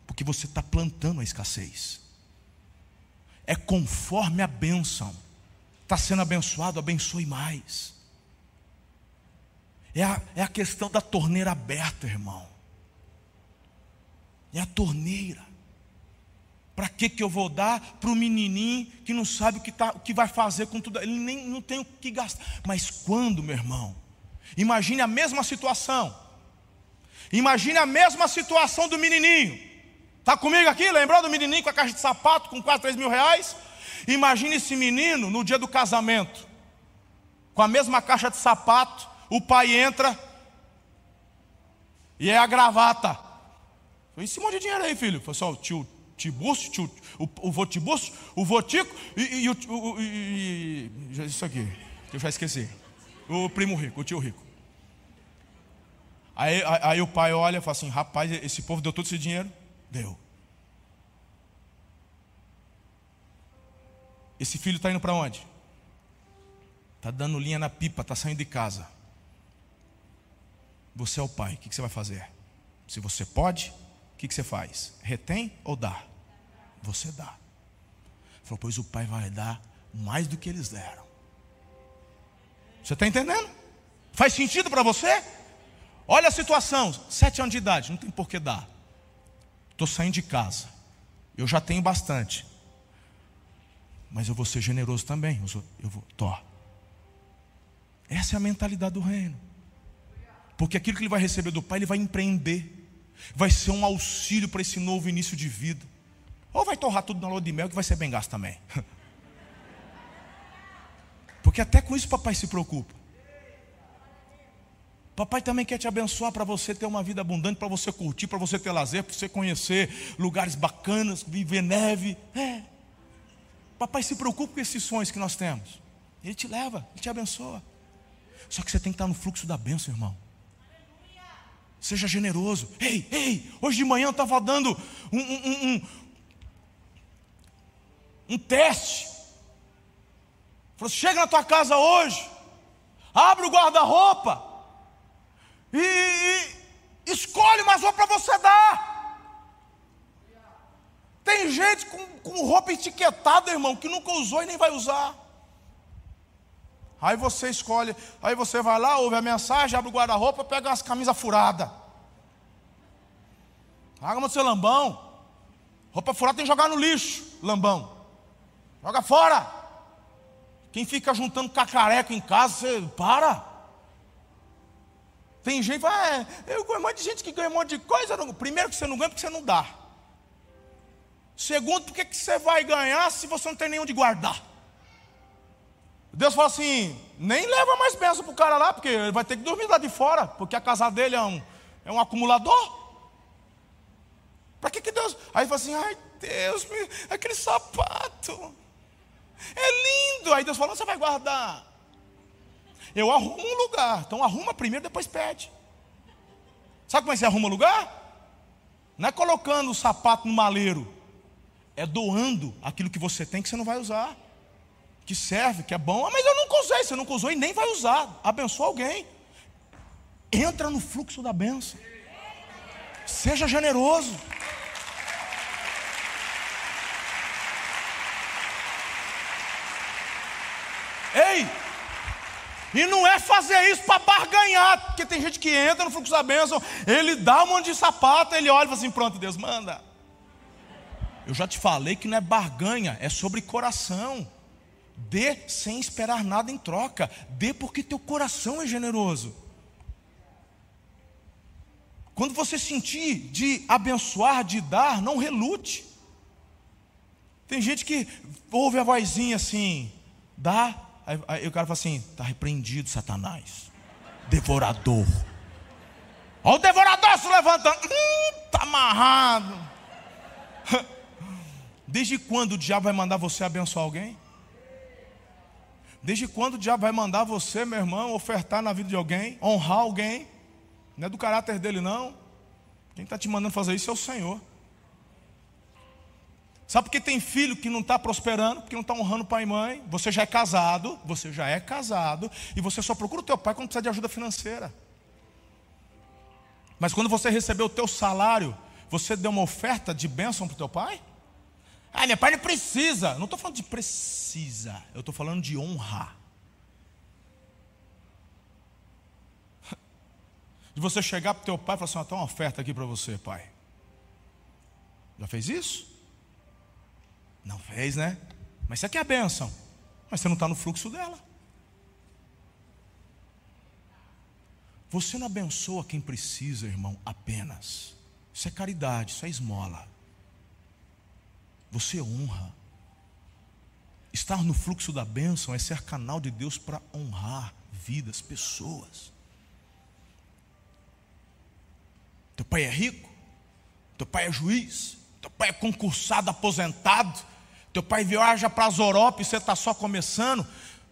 Porque você está plantando a escassez. é conforme a bênção. Está sendo abençoado, abençoe mais. É a, é a questão da torneira aberta, irmão. É a torneira. Para que, que eu vou dar para o menininho que não sabe o que, tá, o que vai fazer com tudo? Ele nem não tem o que gastar. Mas quando, meu irmão? Imagine a mesma situação. Imagine a mesma situação do menininho. Está comigo aqui? Lembrou do menininho com a caixa de sapato com quase 3 mil reais? Imagine esse menino no dia do casamento, com a mesma caixa de sapato, o pai entra e é a gravata. Esse monte de dinheiro aí, filho. Foi só o tio Tiburcio, tio, o, o vô Tiburcio, o vô Tico e, e, o, e, isso aqui, que eu já esqueci. O primo rico, o tio rico. Aí, aí, aí o pai olha e fala assim: rapaz, esse povo deu todo esse dinheiro? Deu. Esse filho está indo para onde? Está dando linha na pipa, está saindo de casa. Você é o pai, o que, que você vai fazer? Se você pode, o que, que você faz? Retém ou dá? Você dá. Falou, pois o pai vai dar mais do que eles deram. Você está entendendo? Faz sentido para você? Olha a situação, sete anos de idade, não tem por que dar. Estou saindo de casa. Eu já tenho bastante. Mas eu vou ser generoso também. Eu, vou, tô. Essa é a mentalidade do reino. Porque aquilo que ele vai receber do pai, ele vai empreender. Vai ser um auxílio para esse novo início de vida. Ou vai torrar tudo na lua de mel, que vai ser bem gasto também. Porque até com isso papai se preocupa. Papai também quer te abençoar para você ter uma vida abundante, para você curtir, para você ter lazer, para você conhecer lugares bacanas, viver neve. É. Papai se preocupa com esses sonhos que nós temos. Ele te leva, ele te abençoa. Só que você tem que estar no fluxo da bênção, irmão. Seja generoso. Ei, ei, hoje de manhã eu estava dando um, um, um, um teste. Falou, chega na tua casa hoje, abre o guarda-roupa e, e escolhe mais roupa para você dar. Tem gente com, com roupa etiquetada, irmão, que nunca usou e nem vai usar. Aí você escolhe, aí você vai lá, ouve a mensagem, abre o guarda-roupa, pega umas camisas furadas. Larga seu lambão. Roupa furada tem que jogar no lixo, lambão. Joga fora. Quem fica juntando cacareco em casa, você para. Tem gente que fala, é, eu conheço um monte de gente que ganha um monte de coisa. Primeiro que você não ganha porque você não dá. Segundo, porque que você vai ganhar se você não tem nenhum de guardar? Deus fala assim: nem leva mais bênção para o cara lá, porque ele vai ter que dormir lá de fora, porque a casa dele é um, é um acumulador. Para que, que Deus. Aí fala assim: ai Deus, aquele sapato é lindo. Aí Deus fala: você vai guardar. Eu arrumo um lugar. Então arruma primeiro, depois pede. Sabe como é que você arruma o lugar? Não é colocando o sapato no maleiro, é doando aquilo que você tem que você não vai usar que serve, que é bom. Ah, mas eu nunca usei, você nunca usou e nem vai usar. Abençoa alguém. Entra no fluxo da bênção. Seja generoso. Ei! E não é fazer isso para barganhar, porque tem gente que entra no fluxo da bênção, ele dá um monte de sapato, ele olha e fala assim: pronto, Deus manda. Eu já te falei que não é barganha, é sobre coração. Dê sem esperar nada em troca. Dê porque teu coração é generoso. Quando você sentir de abençoar, de dar, não relute. Tem gente que ouve a vozinha assim, dá, aí, aí o cara fala assim: está repreendido, Satanás, devorador. Olha o devorador se levantando, está hum, amarrado. Desde quando o diabo vai mandar você abençoar alguém? Desde quando o diabo vai mandar você, meu irmão, ofertar na vida de alguém, honrar alguém? Não é do caráter dele, não. Quem está te mandando fazer isso é o Senhor. Sabe por que tem filho que não está prosperando, porque não está honrando pai e mãe? Você já é casado, você já é casado, e você só procura o teu pai quando precisa de ajuda financeira. Mas quando você recebeu o teu salário, você deu uma oferta de bênção para o teu pai? Ah, pai não precisa. Não estou falando de precisa, eu estou falando de honra. De você chegar para o teu pai e falar assim: tem uma oferta aqui para você, pai. Já fez isso? Não fez, né? Mas isso aqui é a bênção. Mas você não está no fluxo dela. Você não abençoa quem precisa, irmão, apenas. Isso é caridade, isso é esmola. Você honra. Estar no fluxo da bênção é ser canal de Deus para honrar vidas, pessoas. Teu pai é rico, teu pai é juiz, teu pai é concursado, aposentado, teu pai viaja para as Europa e você está só começando,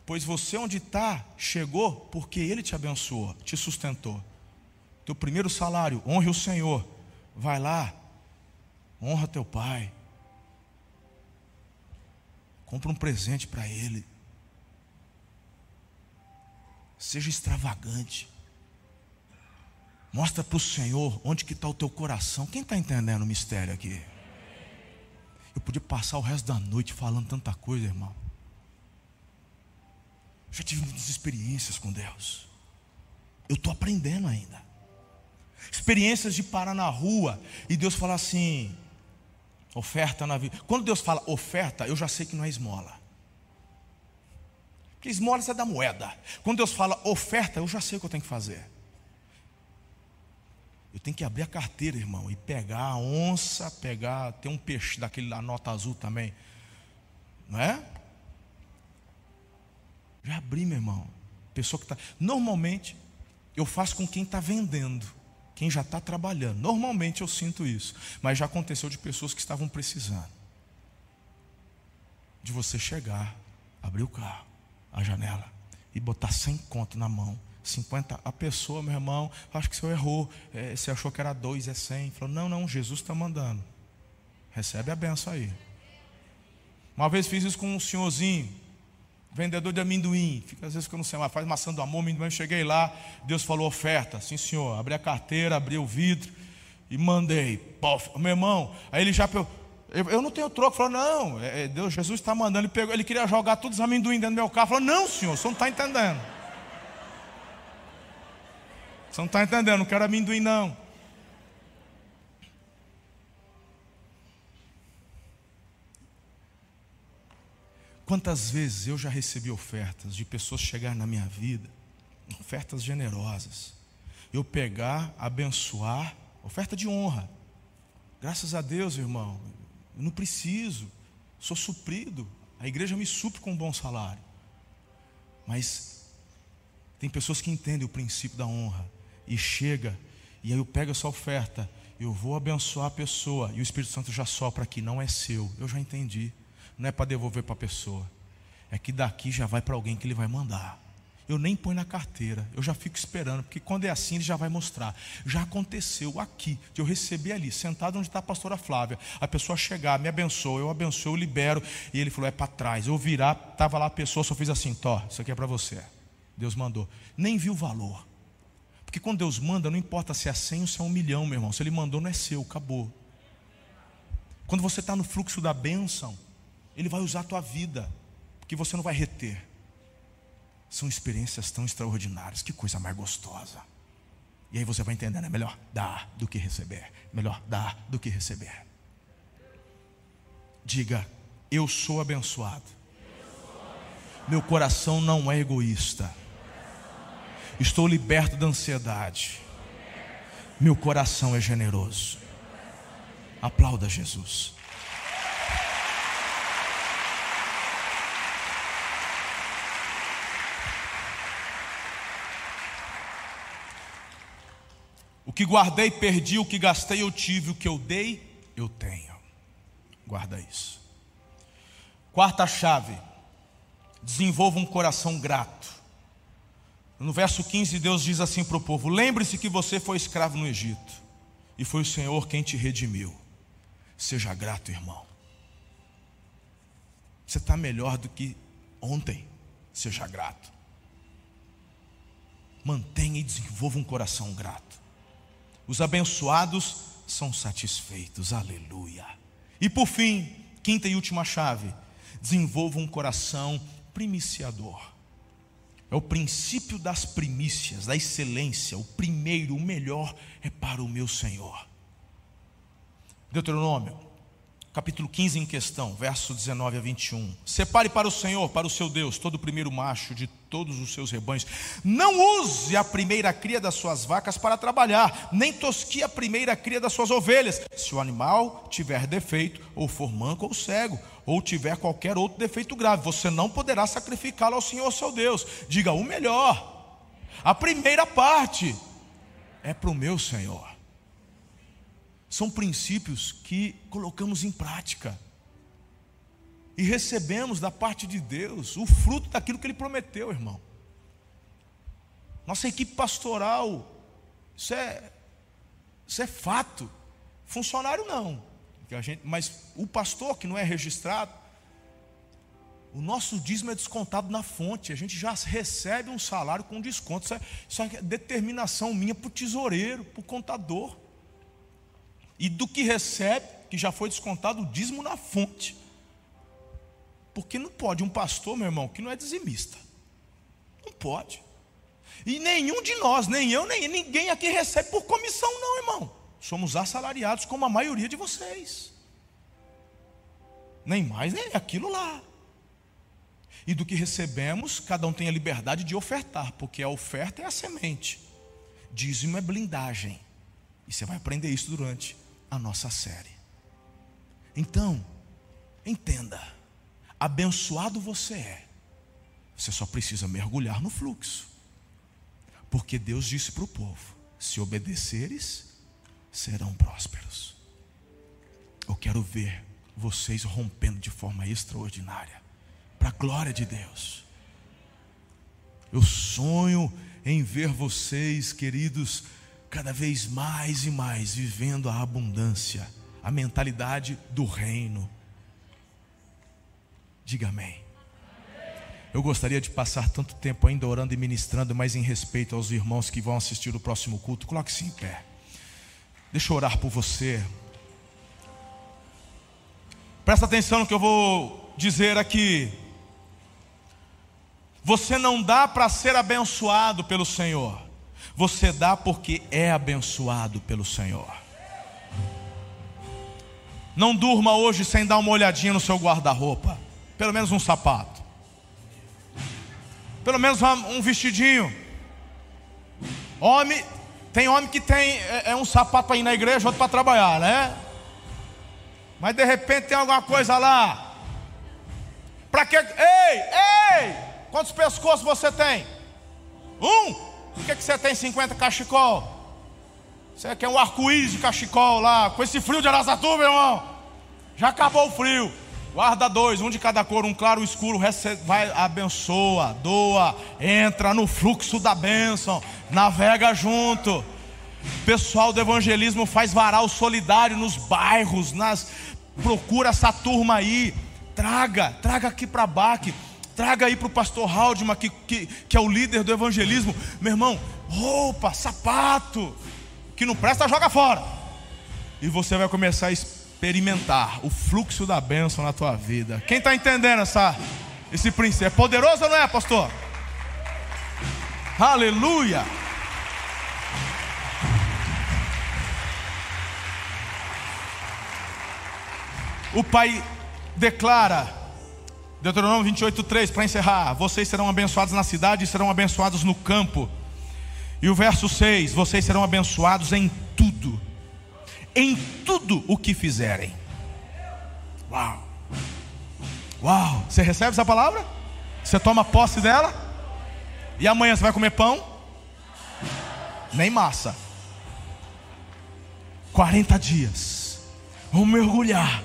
pois você onde está, chegou porque ele te abençoou, te sustentou. Teu primeiro salário, honre o Senhor. Vai lá, honra teu pai. Compra um presente para ele. Seja extravagante. Mostra para o Senhor onde que está o teu coração. Quem está entendendo o mistério aqui? Eu podia passar o resto da noite falando tanta coisa, irmão. Já tive muitas experiências com Deus. Eu estou aprendendo ainda. Experiências de parar na rua e Deus falar assim: oferta na vida. Quando Deus fala oferta, eu já sei que não é esmola. Porque esmola é da moeda. Quando Deus fala oferta, eu já sei o que eu tenho que fazer. Eu tenho que abrir a carteira, irmão, e pegar a onça, pegar, tem um peixe daquele da nota azul também. Não é? Já abri, meu irmão. Pessoa que está. Normalmente, eu faço com quem está vendendo, quem já está trabalhando. Normalmente eu sinto isso. Mas já aconteceu de pessoas que estavam precisando. De você chegar, abrir o carro, a janela, e botar 100 conto na mão 50, a pessoa, meu irmão, acho que o senhor errou. É, você achou que era dois, é 100. Falou, não, não, Jesus está mandando. Recebe a benção aí. Uma vez fiz isso com um senhorzinho, vendedor de amendoim. Fica às vezes eu não sei, mas faz maçã do amor, amendoim. Cheguei lá, Deus falou oferta. Sim, senhor. Abri a carteira, abri o vidro e mandei. Pof, meu irmão, aí ele já. Eu, eu não tenho troco. Falou, não, é, é Deus, Jesus está mandando. Ele, pegou, ele queria jogar todos os amendoim dentro do meu carro. Falou, não, senhor, senhor não está entendendo. Você não está entendendo, não quero amendoim não. Quantas vezes eu já recebi ofertas de pessoas chegar na minha vida, ofertas generosas, eu pegar, abençoar, oferta de honra. Graças a Deus, irmão, eu não preciso, sou suprido, a igreja me supre com um bom salário. Mas tem pessoas que entendem o princípio da honra e chega, e aí eu pego essa oferta, eu vou abençoar a pessoa, e o Espírito Santo já sopra aqui, não é seu, eu já entendi, não é para devolver para a pessoa, é que daqui já vai para alguém que ele vai mandar. Eu nem ponho na carteira, eu já fico esperando, porque quando é assim ele já vai mostrar. Já aconteceu aqui, de eu receber ali, sentado onde está a pastora Flávia, a pessoa chegar, me abençoa, eu abençoo, eu libero, e ele falou: é para trás. Eu virar, estava lá a pessoa, só fiz assim: Tó, isso aqui é para você. Deus mandou. Nem viu o valor. Porque quando Deus manda, não importa se é 100 ou se é um milhão, meu irmão. Se Ele mandou, não é seu, acabou. Quando você está no fluxo da bênção, Ele vai usar a tua vida, porque você não vai reter. São experiências tão extraordinárias, que coisa mais gostosa. E aí você vai entendendo, é melhor dar do que receber. Melhor dar do que receber. Diga, eu sou abençoado. Meu coração não é egoísta. Estou liberto da ansiedade. Meu coração é generoso. Aplauda Jesus. O que guardei, perdi, o que gastei, eu tive, o que eu dei, eu tenho. Guarda isso. Quarta chave: desenvolva um coração grato. No verso 15, Deus diz assim para o povo: Lembre-se que você foi escravo no Egito, e foi o Senhor quem te redimiu. Seja grato, irmão. Você está melhor do que ontem. Seja grato. Mantenha e desenvolva um coração grato. Os abençoados são satisfeitos. Aleluia. E por fim, Quinta e última chave: desenvolva um coração primiciador. É o princípio das primícias, da excelência. O primeiro, o melhor é para o meu Senhor. Deuteronômio capítulo 15 em questão, verso 19 a 21. Separe para o Senhor, para o seu Deus, todo o primeiro macho de todos os seus rebanhos. Não use a primeira cria das suas vacas para trabalhar, nem tosquie a primeira cria das suas ovelhas. Se o animal tiver defeito, ou for manco ou cego, ou tiver qualquer outro defeito grave, você não poderá sacrificá-lo ao Senhor seu Deus. Diga o melhor. A primeira parte é para o meu Senhor são princípios que colocamos em prática e recebemos da parte de Deus o fruto daquilo que Ele prometeu, irmão. Nossa equipe pastoral, isso é, isso é fato. Funcionário não, gente, mas o pastor que não é registrado, o nosso dízimo é descontado na fonte, a gente já recebe um salário com desconto. Isso é, isso é determinação minha para o tesoureiro, para o contador e do que recebe, que já foi descontado o dízimo na fonte. Porque não pode um pastor, meu irmão, que não é dizimista. Não pode. E nenhum de nós, nem eu, nem ninguém aqui recebe por comissão, não, irmão. Somos assalariados como a maioria de vocês. Nem mais, nem aquilo lá. E do que recebemos, cada um tem a liberdade de ofertar, porque a oferta é a semente, dízimo é blindagem. E você vai aprender isso durante a nossa série. Então, entenda: abençoado você é, você só precisa mergulhar no fluxo, porque Deus disse para o povo: se obedeceres, serão prósperos. Eu quero ver vocês rompendo de forma extraordinária, para a glória de Deus. Eu sonho em ver vocês, queridos, cada vez mais e mais vivendo a abundância, a mentalidade do reino. Diga amém. Eu gostaria de passar tanto tempo ainda orando e ministrando, mas em respeito aos irmãos que vão assistir o próximo culto, coloque-se em pé. Deixa eu orar por você. Presta atenção no que eu vou dizer aqui. Você não dá para ser abençoado pelo Senhor. Você dá porque é abençoado pelo Senhor. Não durma hoje sem dar uma olhadinha no seu guarda-roupa. Pelo menos um sapato. Pelo menos um vestidinho. Homem, tem homem que tem é, é um sapato para ir na igreja, outro para trabalhar, né? Mas de repente tem alguma coisa lá. Para que? Ei, ei! Quantos pescoços você tem? Um? Por que, que você tem 50 cachecol? Você quer um arco-íris de cachecol lá, com esse frio de Arasatuba, irmão? Já acabou o frio. Guarda dois, um de cada cor, um claro, um escuro, vai, abençoa, doa, entra no fluxo da bênção, navega junto. Pessoal do evangelismo faz varal solidário nos bairros, nas procura essa turma aí, traga, traga aqui para Baque Traga aí para o pastor Haldman, que, que, que é o líder do evangelismo. Meu irmão, roupa, sapato, que não presta, joga fora. E você vai começar a experimentar o fluxo da bênção na tua vida. Quem está entendendo essa, esse princípio? É poderoso ou não é, pastor? Aleluia! O pai declara Deuteronômio 28, 3, para encerrar: Vocês serão abençoados na cidade e serão abençoados no campo. E o verso 6: Vocês serão abençoados em tudo, em tudo o que fizerem. Uau! Uau! Você recebe essa palavra? Você toma posse dela? E amanhã você vai comer pão? Nem massa. 40 dias. Vamos mergulhar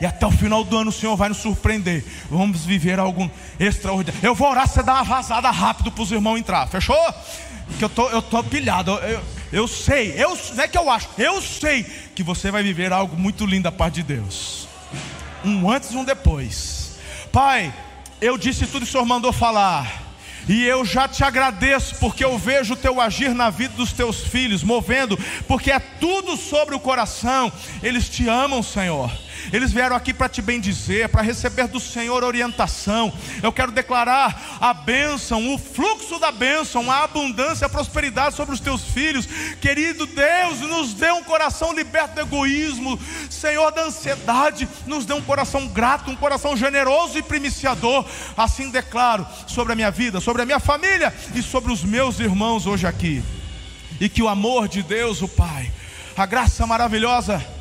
e até o final do ano o Senhor vai nos surpreender. Vamos viver algo extraordinário. Eu vou orar, você dá uma vazada rápido para os irmãos entrar. Fechou? Que eu tô, eu tô pilhado. Eu, eu, sei, eu, não é que eu acho, eu sei que você vai viver algo muito lindo da parte de Deus. Um antes e um depois. Pai, eu disse tudo que o Senhor mandou falar. E eu já te agradeço, porque eu vejo o teu agir na vida dos teus filhos, movendo, porque é tudo sobre o coração, eles te amam, Senhor. Eles vieram aqui para te bendizer, para receber do Senhor orientação. Eu quero declarar a bênção, o fluxo da bênção, a abundância, a prosperidade sobre os teus filhos. Querido Deus, nos dê um coração liberto do egoísmo, Senhor da ansiedade, nos dê um coração grato, um coração generoso e primiciador. Assim declaro sobre a minha vida, sobre a minha família e sobre os meus irmãos hoje aqui. E que o amor de Deus, o Pai, a graça maravilhosa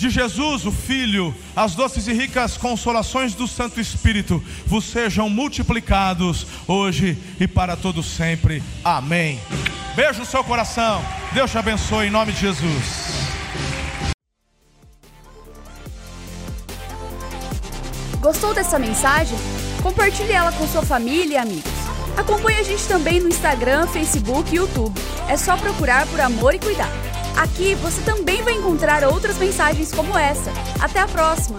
de Jesus, o Filho, as doces e ricas consolações do Santo Espírito vos sejam multiplicados hoje e para todo sempre. Amém. Beijo no seu coração. Deus te abençoe em nome de Jesus. Gostou dessa mensagem? Compartilhe ela com sua família e amigos. Acompanhe a gente também no Instagram, Facebook e YouTube. É só procurar por Amor e Cuidar. Aqui você também vai encontrar outras mensagens como essa. Até a próxima!